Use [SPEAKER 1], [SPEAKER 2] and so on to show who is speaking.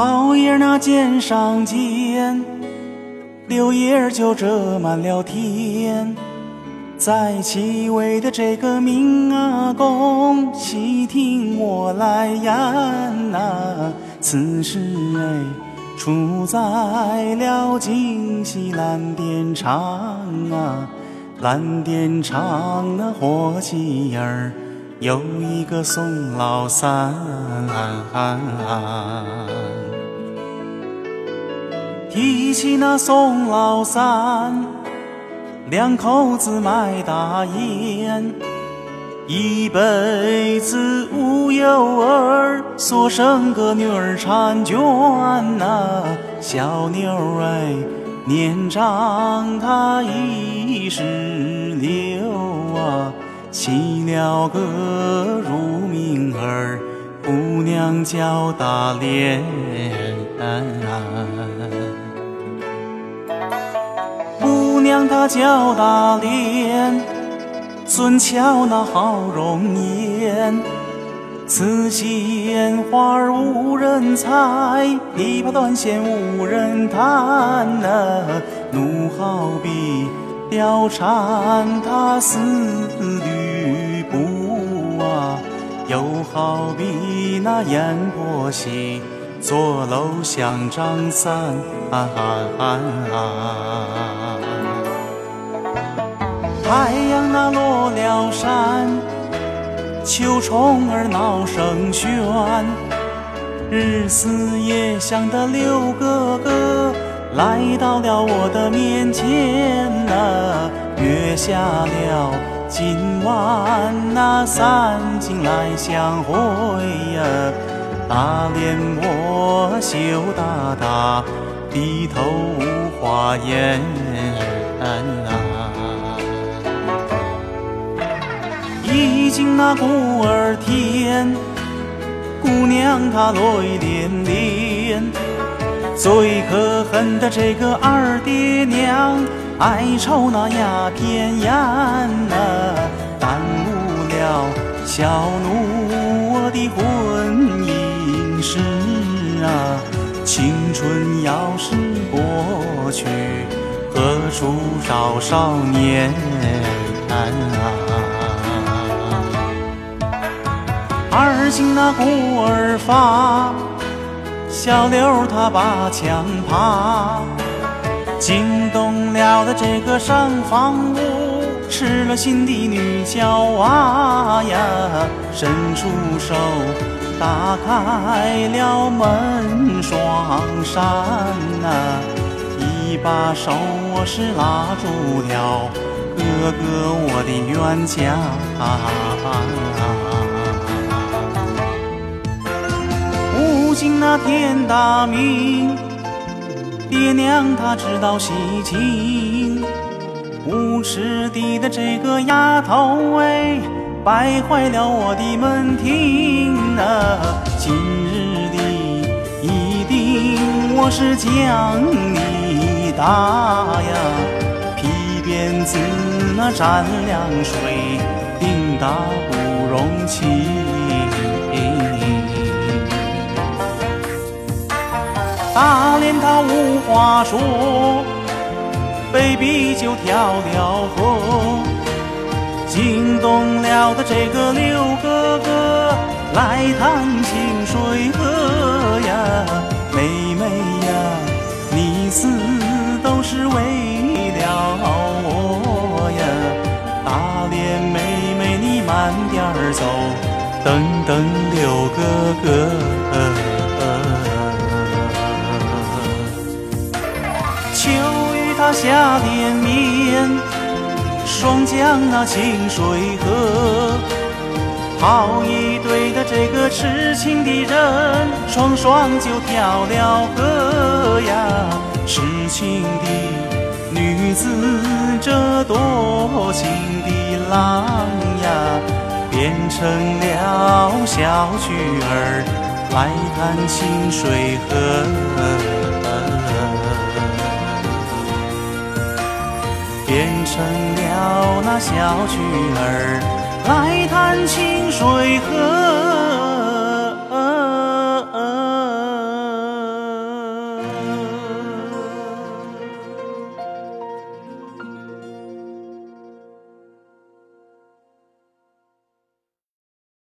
[SPEAKER 1] 桃叶儿那肩上尖，柳叶儿就遮满了天。在七位的这个明阿公，细听我来言呐，此事哎，出在了京西蓝靛厂啊，蓝靛厂那伙计儿有一个宋老三，提起那宋老三。两口子卖大烟，一辈子无有儿，所生个女儿婵娟呐。小妞儿哎，年长她一十六啊，起了个乳名儿，姑娘叫大莲。姑娘她叫大莲，俊俏那好容颜，此鲜花儿无人采，琵琶断弦无人弹呐。怒好比貂蝉她似吕布啊，又好比那阎婆惜坐楼想张三。太阳那落了山，秋虫儿闹声喧，日思夜想的六哥哥来到了我的面前呐，约下了今晚那三更来相会呀，大脸我羞答答，低头无话言呐。已经那鼓儿天，姑娘她泪涟涟，最可恨的这个二爹娘，爱抽那鸦片烟呐，耽误了小奴我的婚姻事啊！青春要是过去，何处找少年啊？二更那鼓儿发，小刘他把枪爬，惊动了的这个上房屋，吃了心的女娇娃呀，伸出手打开了门双扇呐，一把手我是拉住了哥哥我的冤家。如今那天大明，爹娘他知道喜情，无耻的的这个丫头哎，败坏了我的门庭啊！今日的一定我是将你打呀，皮鞭子那蘸凉水，定打不容情。他无话说，被逼就跳了河，惊动了的这个六哥哥来趟清水河呀，妹妹呀，你死都是为了我呀，大脸妹妹你慢点走，等等六哥哥。他下连绵，双江那清水河，好一对的这个痴情的人，双双就跳了河呀。痴情的女子，这多情的郎呀，变成了小曲儿来弹清水河。变成了那小曲儿，来弹清水河。